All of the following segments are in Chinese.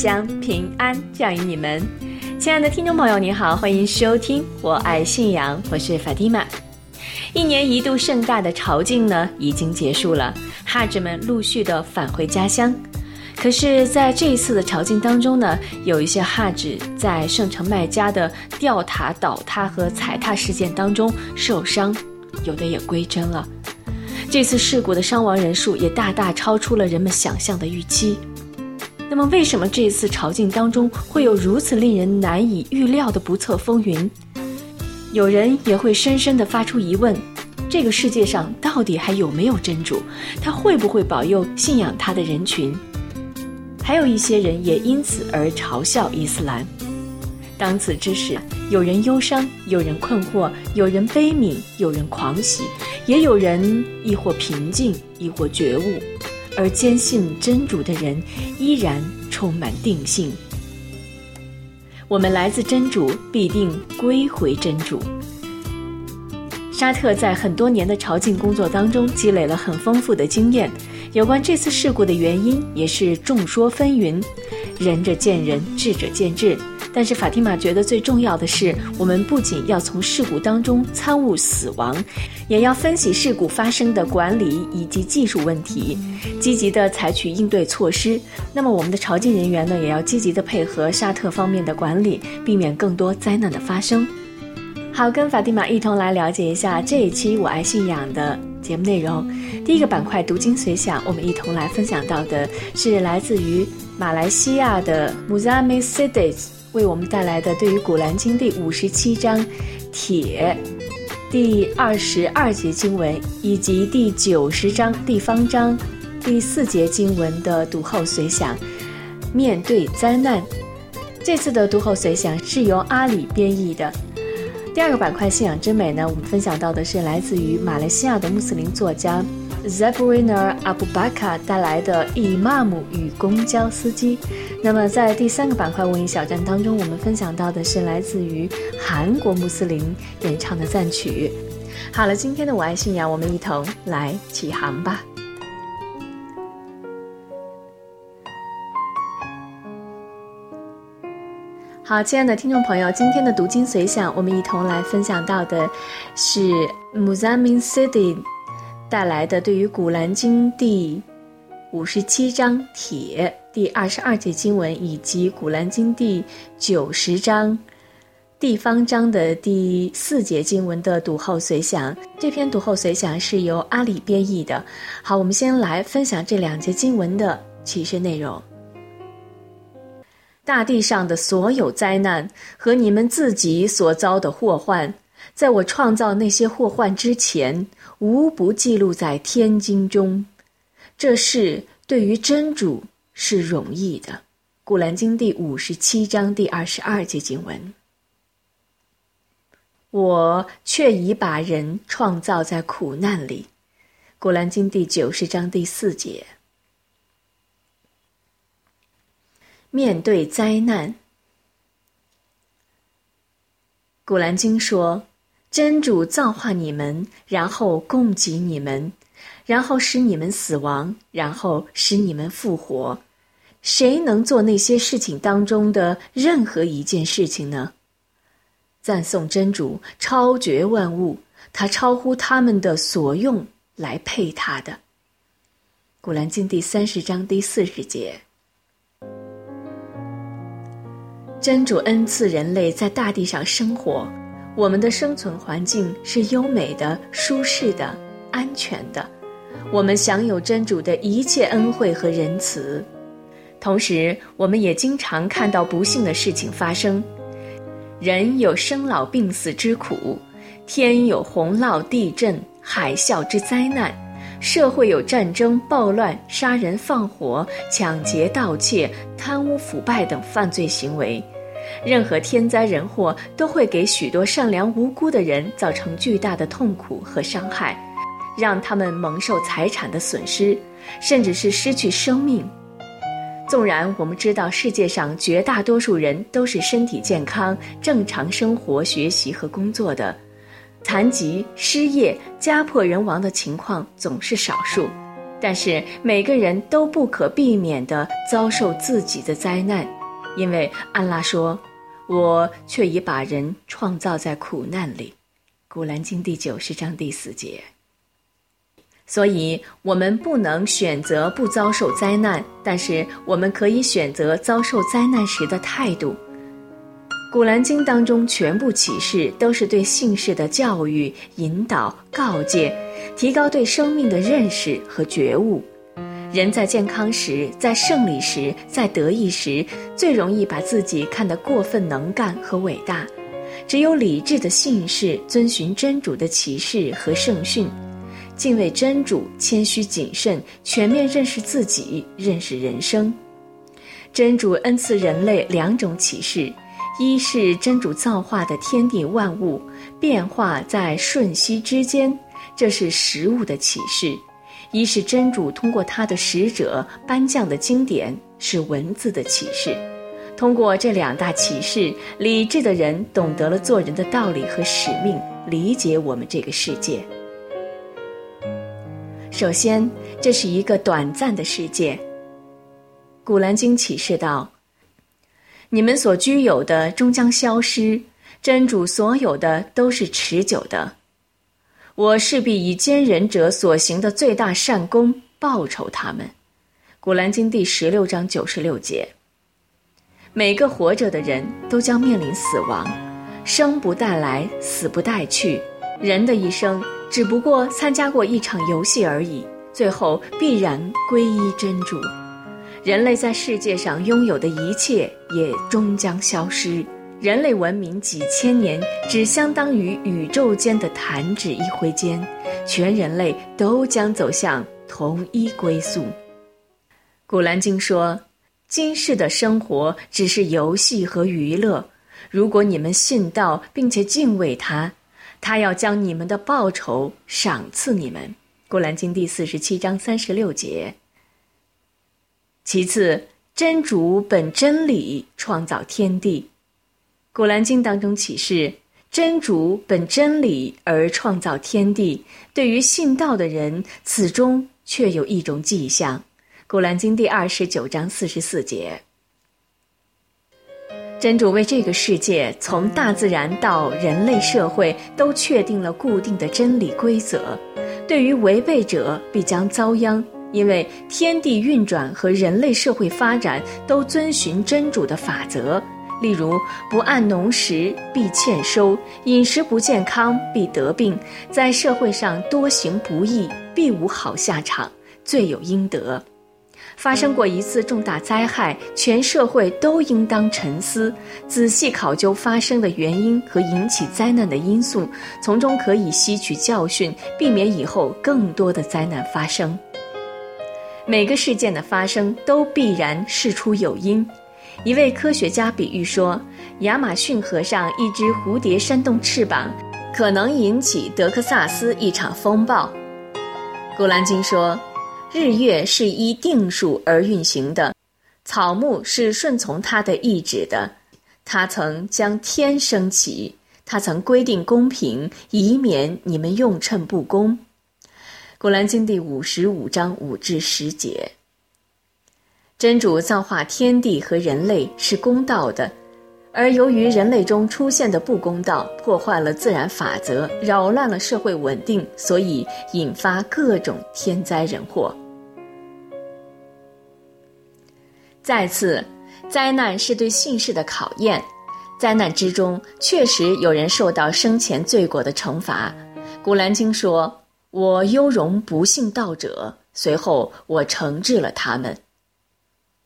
将平安降于你们。亲爱的听众朋友，你好，欢迎收听《我爱信仰》，我是法蒂玛。一年一度盛大的朝觐呢，已经结束了，哈子们陆续的返回家乡。可是，在这一次的朝觐当中呢，有一些哈子在圣城麦加的吊塔倒塌和踩踏事件当中受伤，有的也归真了。这次事故的伤亡人数也大大超出了人们想象的预期。那么，为什么这次朝觐当中会有如此令人难以预料的不测风云？有人也会深深地发出疑问：这个世界上到底还有没有真主？他会不会保佑信仰他的人群？还有一些人也因此而嘲笑伊斯兰。当此之时，有人忧伤，有人困惑，有人悲悯，有人狂喜，也有人亦或平静，亦或觉悟，而坚信真主的人依然充满定性。我们来自真主，必定归回真主。沙特在很多年的朝觐工作当中积累了很丰富的经验，有关这次事故的原因也是众说纷纭，仁者见仁，智者见智。但是法蒂玛觉得最重要的是，我们不仅要从事故当中参悟死亡，也要分析事故发生的管理以及技术问题，积极的采取应对措施。那么我们的朝觐人员呢，也要积极的配合沙特方面的管理，避免更多灾难的发生。好，跟法蒂玛一同来了解一下这一期《我爱信仰》的节目内容。第一个板块“读经随想”，我们一同来分享到的是来自于马来西亚的 Muzami Sidis 为我们带来的对于《古兰经》第五十七章“铁”第二十二节经文，以及第九十章地方章第四节经文的读后随想。面对灾难，这次的读后随想是由阿里编译的。第二个板块“信仰之美”呢，我们分享到的是来自于马来西亚的穆斯林作家 Zabrina Abu Bakar 带来的《伊玛目与公交司机》。那么，在第三个板块“文艺小站”当中，我们分享到的是来自于韩国穆斯林演唱的赞曲。好了，今天的我爱信仰，我们一同来起航吧。好，亲爱的听众朋友，今天的读经随想，我们一同来分享到的是 Muzamin Sidi 带来的对于《古兰经》第五十七章铁第二十二节经文，以及《古兰经》第九十章地方章的第四节经文的读后随想。这篇读后随想是由阿里编译的。好，我们先来分享这两节经文的启示内容。大地上的所有灾难和你们自己所遭的祸患，在我创造那些祸患之前，无不记录在天经中。这事对于真主是容易的。《古兰经》第五十七章第二十二节经文。我却已把人创造在苦难里，《古兰经》第九十章第四节。面对灾难，《古兰经》说：“真主造化你们，然后供给你们，然后使你们死亡，然后使你们复活。谁能做那些事情当中的任何一件事情呢？”赞颂真主超绝万物，他超乎他们的所用来配他的。《古兰经》第三十章第四十节。真主恩赐人类在大地上生活，我们的生存环境是优美的、舒适的、安全的，我们享有真主的一切恩惠和仁慈。同时，我们也经常看到不幸的事情发生，人有生老病死之苦，天有洪涝、地震、海啸之灾难，社会有战争、暴乱、杀人放火、抢劫、盗窃、贪污腐败等犯罪行为。任何天灾人祸都会给许多善良无辜的人造成巨大的痛苦和伤害，让他们蒙受财产的损失，甚至是失去生命。纵然我们知道世界上绝大多数人都是身体健康、正常生活、学习和工作的，残疾、失业、家破人亡的情况总是少数，但是每个人都不可避免地遭受自己的灾难。因为安拉说：“我却已把人创造在苦难里。”《古兰经》第九十章第四节。所以，我们不能选择不遭受灾难，但是我们可以选择遭受灾难时的态度。《古兰经》当中全部启示都是对姓氏的教育、引导、告诫，提高对生命的认识和觉悟。人在健康时，在胜利时，在得意时，最容易把自己看得过分能干和伟大。只有理智的信士遵循真主的启示和圣训，敬畏真主，谦虚谨慎，全面认识自己，认识人生。真主恩赐人类两种启示：一是真主造化的天地万物变化在瞬息之间，这是实物的启示。一是真主通过他的使者颁降的经典是文字的启示，通过这两大启示，理智的人懂得了做人的道理和使命，理解我们这个世界。首先，这是一个短暂的世界。古兰经启示道：“你们所居有的终将消失，真主所有的都是持久的。”我势必以坚忍者所行的最大善功报酬他们，《古兰经》第十六章九十六节。每个活着的人都将面临死亡，生不带来，死不带去。人的一生只不过参加过一场游戏而已，最后必然皈依真主。人类在世界上拥有的一切也终将消失。人类文明几千年，只相当于宇宙间的弹指一挥间，全人类都将走向同一归宿。古兰经说：“今世的生活只是游戏和娱乐。如果你们信道并且敬畏他，他要将你们的报酬赏赐你们。”古兰经第四十七章三十六节。其次，真主本真理创造天地。古兰经当中启示，真主本真理而创造天地。对于信道的人，此中却有一种迹象。古兰经第二十九章四十四节，真主为这个世界，从大自然到人类社会，都确定了固定的真理规则。对于违背者，必将遭殃，因为天地运转和人类社会发展都遵循真主的法则。例如，不按农时必欠收；饮食不健康必得病；在社会上多行不义必无好下场，罪有应得。发生过一次重大灾害，全社会都应当沉思，仔细考究发生的原因和引起灾难的因素，从中可以吸取教训，避免以后更多的灾难发生。每个事件的发生都必然事出有因。一位科学家比喻说，亚马逊河上一只蝴蝶扇动翅膀，可能引起德克萨斯一场风暴。古兰经说，日月是依定数而运行的，草木是顺从它的意志的。他曾将天升起，他曾规定公平，以免你们用秤不公。古兰经第五十五章五至十节。真主造化天地和人类是公道的，而由于人类中出现的不公道，破坏了自然法则，扰乱了社会稳定，所以引发各种天灾人祸。再次，灾难是对信士的考验，灾难之中确实有人受到生前罪过的惩罚。古兰经说：“我优容不信道者，随后我惩治了他们。”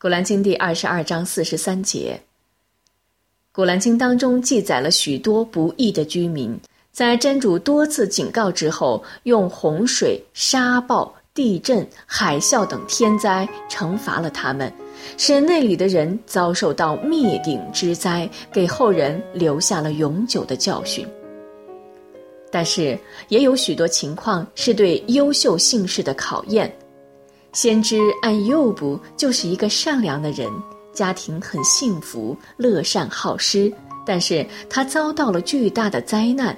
古兰经第二十二章四十三节。古兰经当中记载了许多不义的居民，在真主多次警告之后，用洪水、沙暴、地震、海啸等天灾惩罚了他们，使那里的人遭受到灭顶之灾，给后人留下了永久的教训。但是，也有许多情况是对优秀姓氏的考验。先知按诱卜就是一个善良的人，家庭很幸福，乐善好施，但是他遭到了巨大的灾难。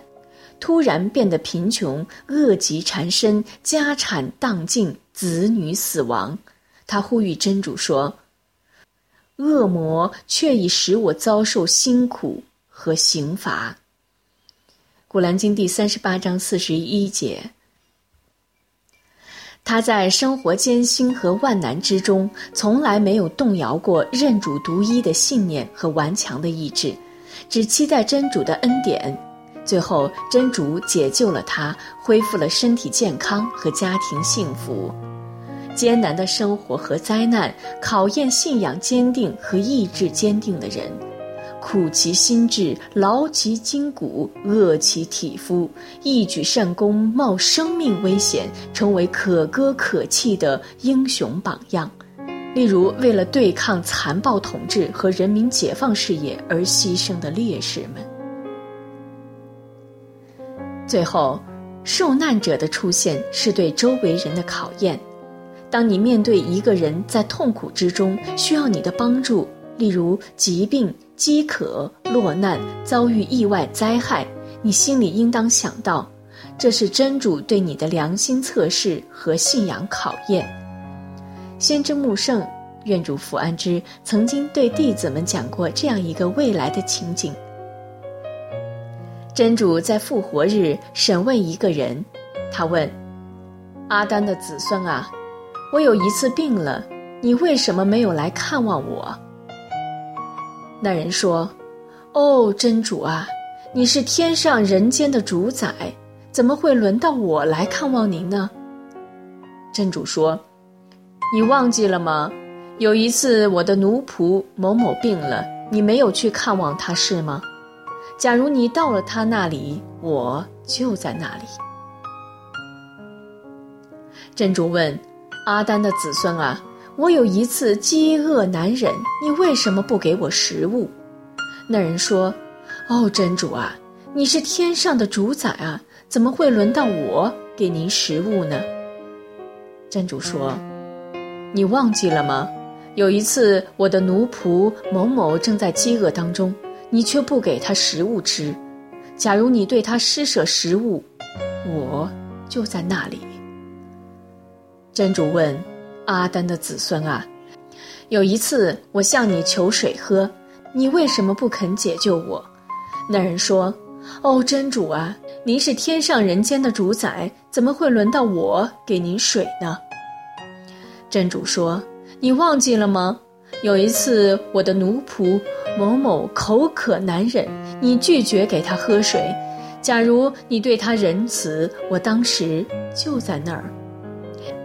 突然变得贫穷，恶疾缠身，家产荡尽，子女死亡。他呼吁真主说：“恶魔却已使我遭受辛苦和刑罚。”古兰经第三十八章四十一节。他在生活艰辛和万难之中，从来没有动摇过认主独一的信念和顽强的意志，只期待真主的恩典。最后，真主解救了他，恢复了身体健康和家庭幸福。艰难的生活和灾难考验信仰坚定和意志坚定的人，苦其心志，劳其筋骨，饿其体肤，一举善功，冒生命危险，成为可歌可泣的英雄榜样。例如，为了对抗残暴统治和人民解放事业而牺牲的烈士们。最后，受难者的出现是对周围人的考验。当你面对一个人在痛苦之中需要你的帮助，例如疾病、饥渴、落难、遭遇意外灾害，你心里应当想到，这是真主对你的良心测试和信仰考验。先知穆圣，愿主福安之，曾经对弟子们讲过这样一个未来的情景。真主在复活日审问一个人，他问：“阿丹的子孙啊，我有一次病了，你为什么没有来看望我？”那人说：“哦，真主啊，你是天上人间的主宰，怎么会轮到我来看望您呢？”真主说：“你忘记了吗？有一次我的奴仆某某病了，你没有去看望他是吗？”假如你到了他那里，我就在那里。真主问阿丹的子孙啊：“我有一次饥饿难忍，你为什么不给我食物？”那人说：“哦，真主啊，你是天上的主宰啊，怎么会轮到我给您食物呢？”真主说：“你忘记了吗？有一次我的奴仆某某正在饥饿当中。”你却不给他食物吃，假如你对他施舍食物，我就在那里。真主问阿丹的子孙啊，有一次我向你求水喝，你为什么不肯解救我？那人说：“哦，真主啊，您是天上人间的主宰，怎么会轮到我给您水呢？”真主说：“你忘记了吗？有一次我的奴仆。”某某口渴难忍，你拒绝给他喝水。假如你对他仁慈，我当时就在那儿。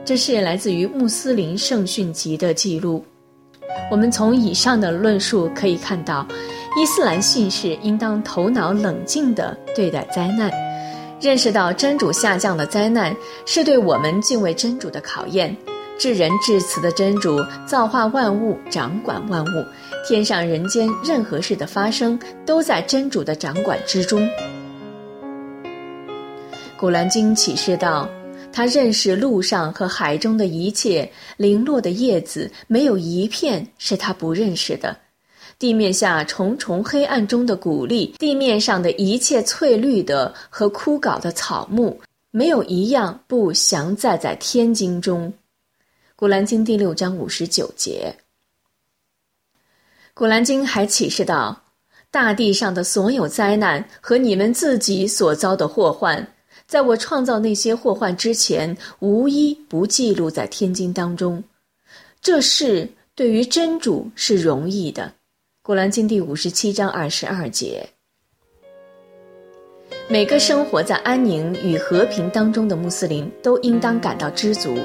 这是来自于穆斯林圣训集的记录。我们从以上的论述可以看到，伊斯兰信士应当头脑冷静地对待灾难，认识到真主下降的灾难是对我们敬畏真主的考验。至仁至慈的真主造化万物，掌管万物，天上人间任何事的发生都在真主的掌管之中。古兰经启示道：“他认识路上和海中的一切零落的叶子，没有一片是他不认识的；地面下重重黑暗中的谷粒，地面上的一切翠绿的和枯槁的草木，没有一样不详载在天经中。”古兰经第六章五十九节。古兰经还启示道：大地上的所有灾难和你们自己所遭的祸患，在我创造那些祸患之前，无一不记录在天经当中。这事对于真主是容易的。古兰经第五十七章二十二节。每个生活在安宁与和平当中的穆斯林都应当感到知足。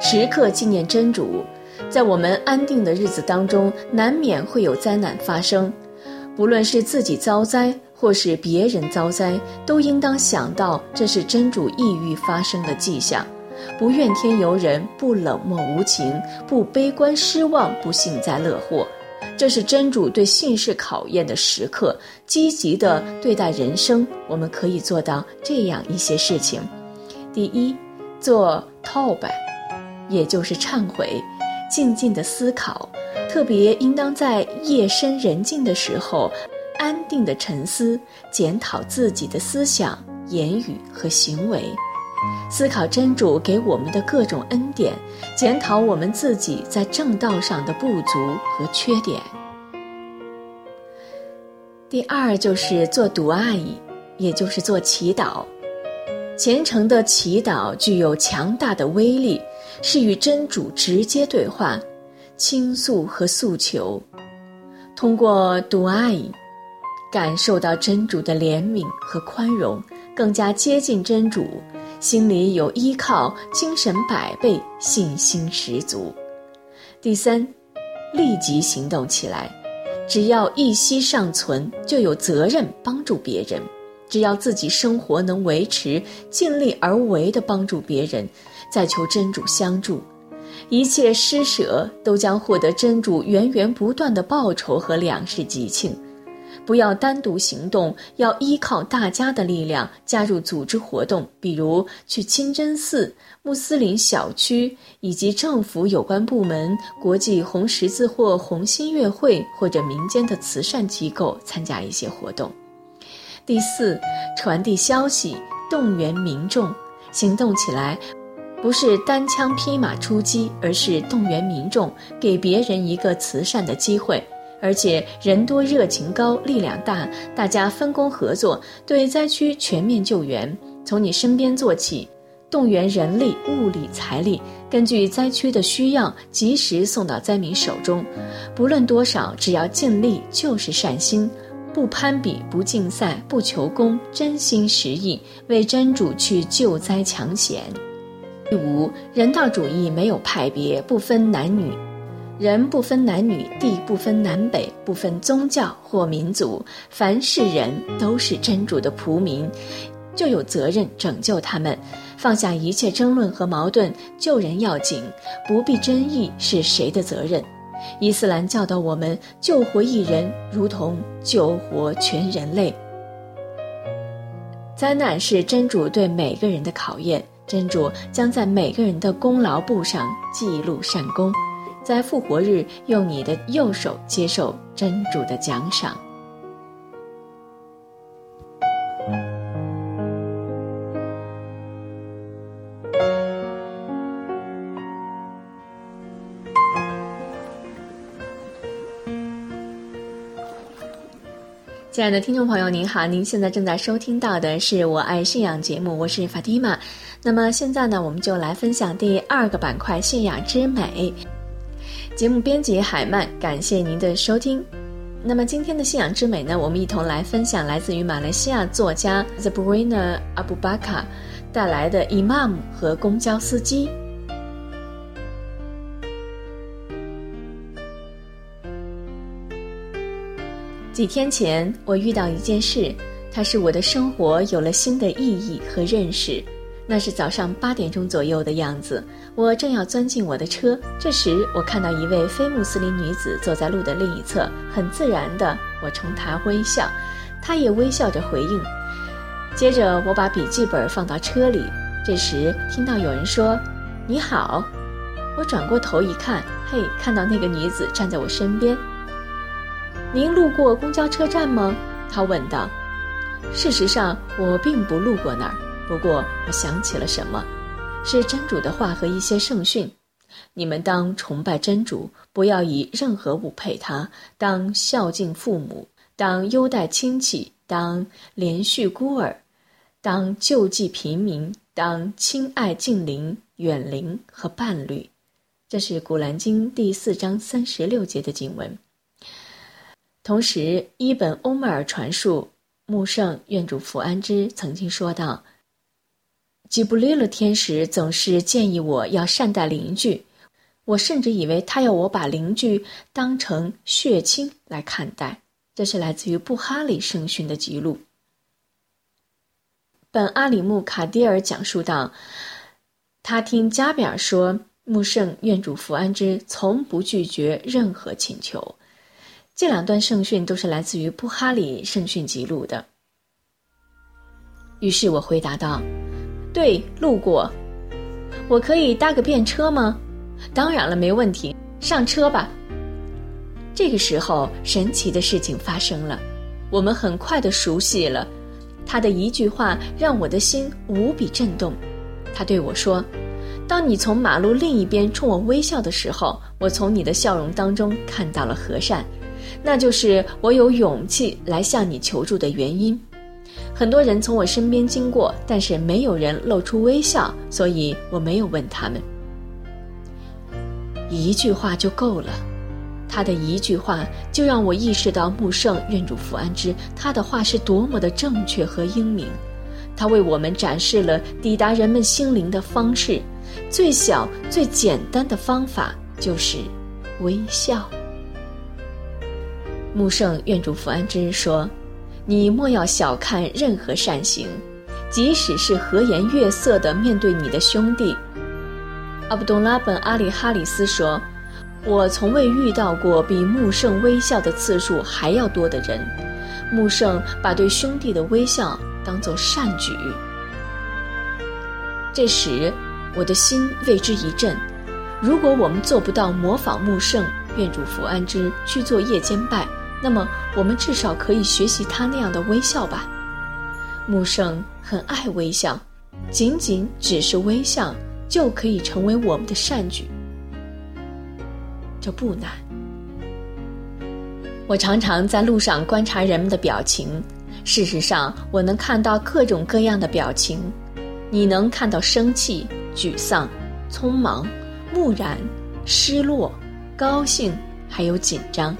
时刻纪念真主，在我们安定的日子当中，难免会有灾难发生。不论是自己遭灾，或是别人遭灾，都应当想到这是真主抑郁发生的迹象。不怨天尤人，不冷漠无情，不悲观失望，不幸灾乐祸。这是真主对信士考验的时刻，积极的对待人生。我们可以做到这样一些事情：第一，做 toba，也就是忏悔，静静的思考，特别应当在夜深人静的时候，安定的沉思，检讨自己的思想、言语和行为。思考真主给我们的各种恩典，检讨我们自己在正道上的不足和缺点。第二就是做独阿姨，也就是做祈祷。虔诚的祈祷具有强大的威力，是与真主直接对话、倾诉和诉求。通过独阿姨，感受到真主的怜悯和宽容，更加接近真主。心里有依靠，精神百倍，信心十足。第三，立即行动起来。只要一息尚存，就有责任帮助别人；只要自己生活能维持，尽力而为的帮助别人，再求真主相助。一切施舍都将获得真主源源不断的报酬和两世吉庆。不要单独行动，要依靠大家的力量加入组织活动，比如去清真寺、穆斯林小区以及政府有关部门、国际红十字或红新月会或者民间的慈善机构参加一些活动。第四，传递消息，动员民众行动起来，不是单枪匹马出击，而是动员民众，给别人一个慈善的机会。而且人多热情高，力量大，大家分工合作，对灾区全面救援，从你身边做起，动员人力、物力、财力，根据灾区的需要，及时送到灾民手中。不论多少，只要尽力就是善心，不攀比，不竞赛，不求功，真心实意为真主去救灾抢险。第五，人道主义没有派别，不分男女。人不分男女，地不分南北，不分宗教或民族，凡是人都是真主的仆民，就有责任拯救他们，放下一切争论和矛盾，救人要紧，不必争议是谁的责任。伊斯兰教导我们，救活一人如同救活全人类。灾难是真主对每个人的考验，真主将在每个人的功劳簿上记录善功。在复活日，用你的右手接受真主的奖赏。亲爱的听众朋友，您好，您现在正在收听到的是我爱信仰节目，我是法蒂玛。那么现在呢，我们就来分享第二个板块——信仰之美。节目编辑海曼，感谢您的收听。那么今天的信仰之美呢？我们一同来分享来自于马来西亚作家 Zabrina Abu Baka 带来的 Imam 和公交司机。几天前，我遇到一件事，它使我的生活有了新的意义和认识。那是早上八点钟左右的样子，我正要钻进我的车，这时我看到一位非穆斯林女子坐在路的另一侧，很自然的，我冲她微笑，她也微笑着回应。接着我把笔记本放到车里，这时听到有人说：“你好。”我转过头一看，嘿，看到那个女子站在我身边。您路过公交车站吗？她问道。事实上，我并不路过那儿。不过，我想起了什么，是真主的话和一些圣训。你们当崇拜真主，不要以任何物配他；当孝敬父母，当优待亲戚，当连续孤儿，当救济贫民，当亲爱近邻、远邻和伴侣。这是《古兰经》第四章三十六节的经文。同时，伊本·欧麦尔传述，穆圣愿主福安之曾经说道。吉布利勒天使总是建议我要善待邻居，我甚至以为他要我把邻居当成血亲来看待。这是来自于布哈里圣训的记录。本阿里木卡迪尔讲述道，他听加比尔说，穆圣愿主福安之从不拒绝任何请求。这两段圣训都是来自于布哈里圣训记录的。于是我回答道：“对，路过。我可以搭个便车吗？当然了，没问题，上车吧。”这个时候，神奇的事情发生了，我们很快的熟悉了。他的一句话让我的心无比震动。他对我说：“当你从马路另一边冲我微笑的时候，我从你的笑容当中看到了和善。”那就是我有勇气来向你求助的原因。很多人从我身边经过，但是没有人露出微笑，所以我没有问他们。一句话就够了，他的一句话就让我意识到穆圣愿主福安之，他的话是多么的正确和英明。他为我们展示了抵达人们心灵的方式，最小最简单的方法就是微笑。穆圣愿主福安之说：“你莫要小看任何善行，即使是和颜悦色地面对你的兄弟。”阿卜杜拉本阿里哈里斯说：“我从未遇到过比穆圣微笑的次数还要多的人。穆圣把对兄弟的微笑当作善举。”这时，我的心为之一震。如果我们做不到模仿穆圣愿主福安之去做夜间拜，那么，我们至少可以学习他那样的微笑吧。木圣很爱微笑，仅仅只是微笑就可以成为我们的善举，这不难。我常常在路上观察人们的表情，事实上，我能看到各种各样的表情。你能看到生气、沮丧、匆忙、木然、失落、高兴，还有紧张。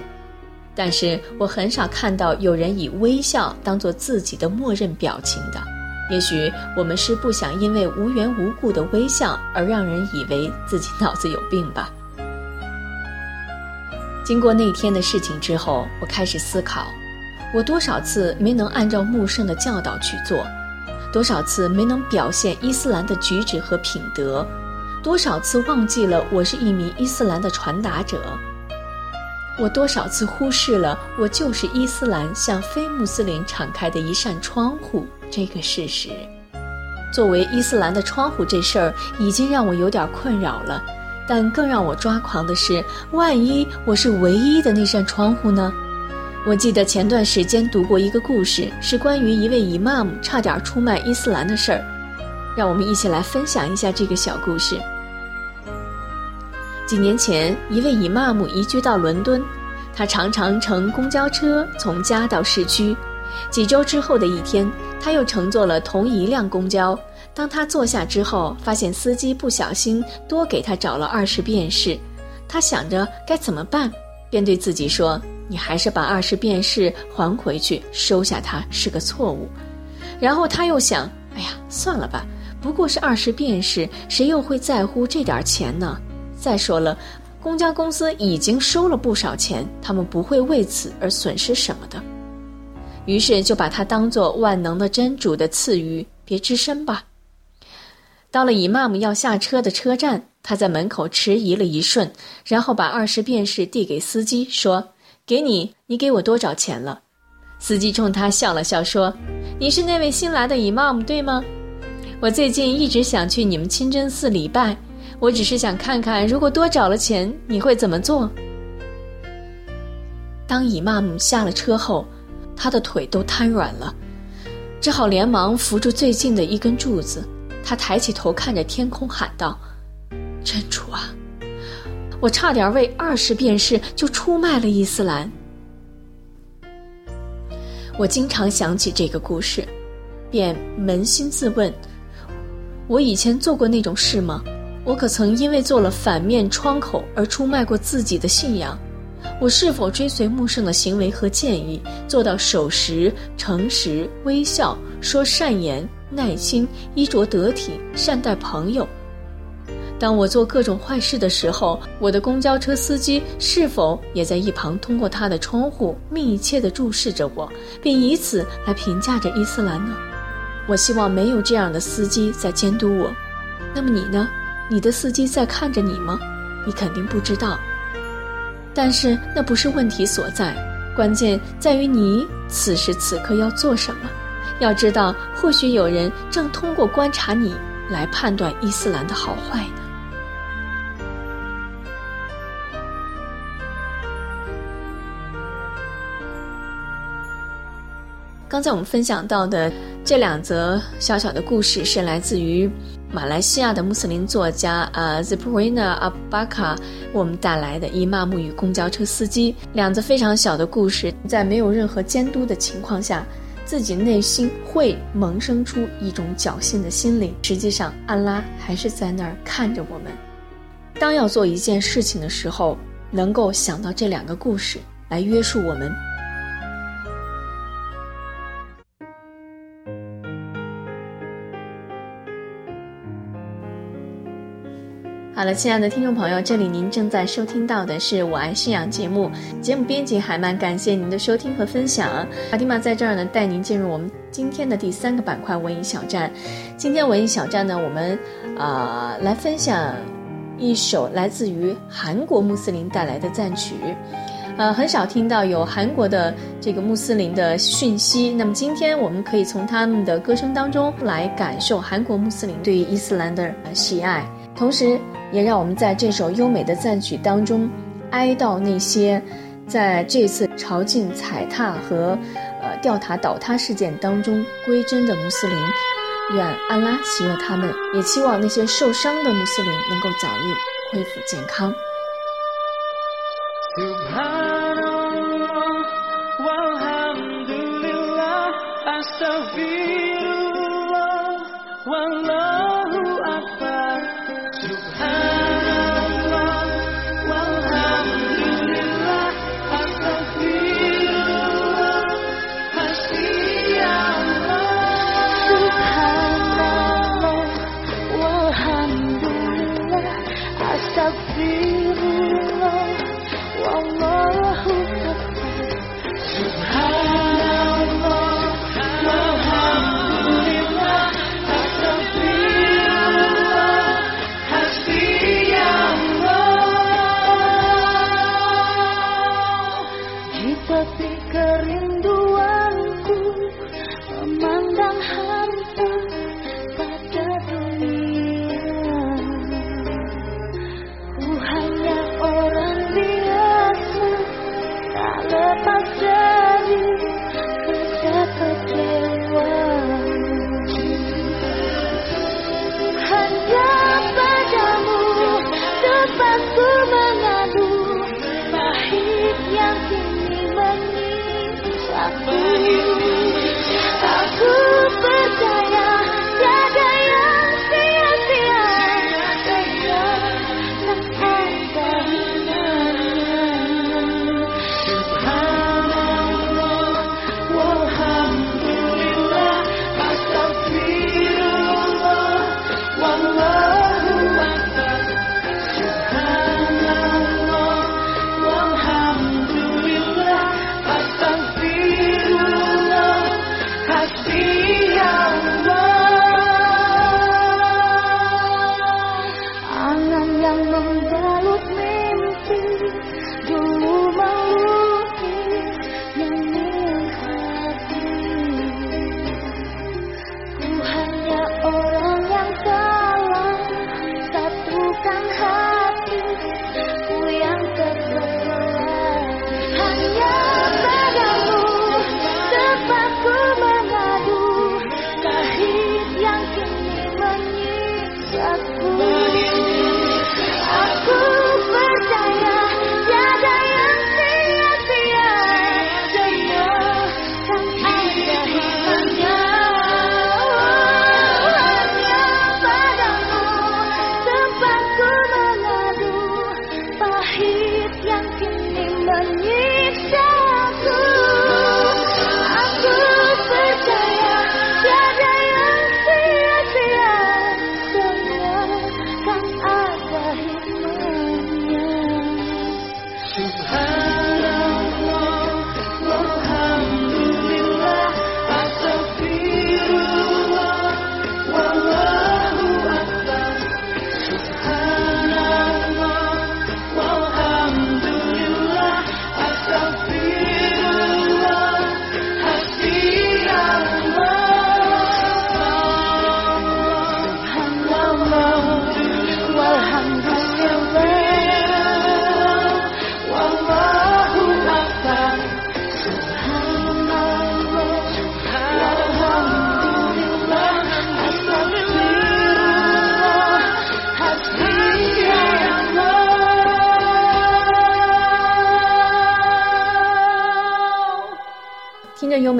但是我很少看到有人以微笑当做自己的默认表情的。也许我们是不想因为无缘无故的微笑而让人以为自己脑子有病吧。经过那天的事情之后，我开始思考：我多少次没能按照穆圣的教导去做，多少次没能表现伊斯兰的举止和品德，多少次忘记了我是一名伊斯兰的传达者。我多少次忽视了我就是伊斯兰向非穆斯林敞开的一扇窗户这个事实。作为伊斯兰的窗户这事儿已经让我有点困扰了，但更让我抓狂的是，万一我是唯一的那扇窗户呢？我记得前段时间读过一个故事，是关于一位伊玛姆差点出卖伊斯兰的事儿。让我们一起来分享一下这个小故事。几年前，一位伊玛目移居到伦敦，他常常乘公交车从家到市区。几周之后的一天，他又乘坐了同一辆公交。当他坐下之后，发现司机不小心多给他找了二十便士。他想着该怎么办，便对自己说：“你还是把二十便士还回去，收下它是个错误。”然后他又想：“哎呀，算了吧，不过是二十便士，谁又会在乎这点钱呢？”再说了，公交公司已经收了不少钱，他们不会为此而损失什么的。于是就把它当做万能的真主的赐予，别吱声吧。到了伊玛目要下车的车站，他在门口迟疑了一瞬，然后把二十便士递给司机，说：“给你，你给我多少钱了？”司机冲他笑了笑，说：“你是那位新来的伊玛目对吗？我最近一直想去你们清真寺礼拜。”我只是想看看，如果多找了钱，你会怎么做？当伊玛姆下了车后，他的腿都瘫软了，只好连忙扶住最近的一根柱子。他抬起头看着天空，喊道：“真主啊，我差点为二十便士就出卖了伊斯兰。”我经常想起这个故事，便扪心自问：我以前做过那种事吗？我可曾因为做了反面窗口而出卖过自己的信仰？我是否追随穆圣的行为和建议，做到守时、诚实、微笑、说善言、耐心、衣着得体、善待朋友？当我做各种坏事的时候，我的公交车司机是否也在一旁通过他的窗户密切地注视着我，并以此来评价着伊斯兰呢？我希望没有这样的司机在监督我。那么你呢？你的司机在看着你吗？你肯定不知道。但是那不是问题所在，关键在于你此时此刻要做什么。要知道，或许有人正通过观察你来判断伊斯兰的好坏呢。刚才我们分享到的这两则小小的故事，是来自于马来西亚的穆斯林作家呃 Ziprina Abaka 我们带来的《伊玛目与公交车司机》两则非常小的故事，在没有任何监督的情况下，自己内心会萌生出一种侥幸的心理。实际上，安拉还是在那儿看着我们。当要做一件事情的时候，能够想到这两个故事来约束我们。好了，亲爱的听众朋友，这里您正在收听到的是《我爱信仰》节目，节目编辑海曼，感谢您的收听和分享。法蒂玛在这儿呢，带您进入我们今天的第三个板块——文艺小站。今天文艺小站呢，我们啊来分享一首来自于韩国穆斯林带来的赞曲。呃，很少听到有韩国的这个穆斯林的讯息。那么今天我们可以从他们的歌声当中来感受韩国穆斯林对于伊斯兰的喜爱，同时也让我们在这首优美的赞曲当中哀悼那些在这次朝觐踩踏和呃吊塔倒塌事件当中归真的穆斯林。愿安拉喜悦他们也期望那些受伤的穆斯林能够早日恢复健康。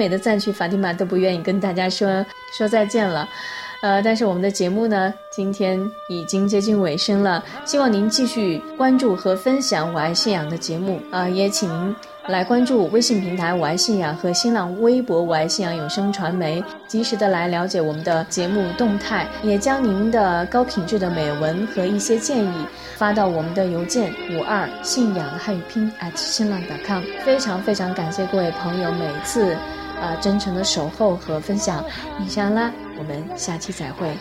美的赞许，法蒂玛都不愿意跟大家说说再见了。呃，但是我们的节目呢，今天已经接近尾声了，希望您继续关注和分享《我爱信仰》的节目啊、也请您来关注微信平台“我爱信仰”和新浪微博“我爱信仰有声传媒”，及时的来了解我们的节目动态，也将您的高品质的美文和一些建议发到我们的邮件五二信仰汉语拼 at 新浪 .com。非常非常感谢各位朋友每次啊真诚的守候和分享，印象啦，我们下期再会。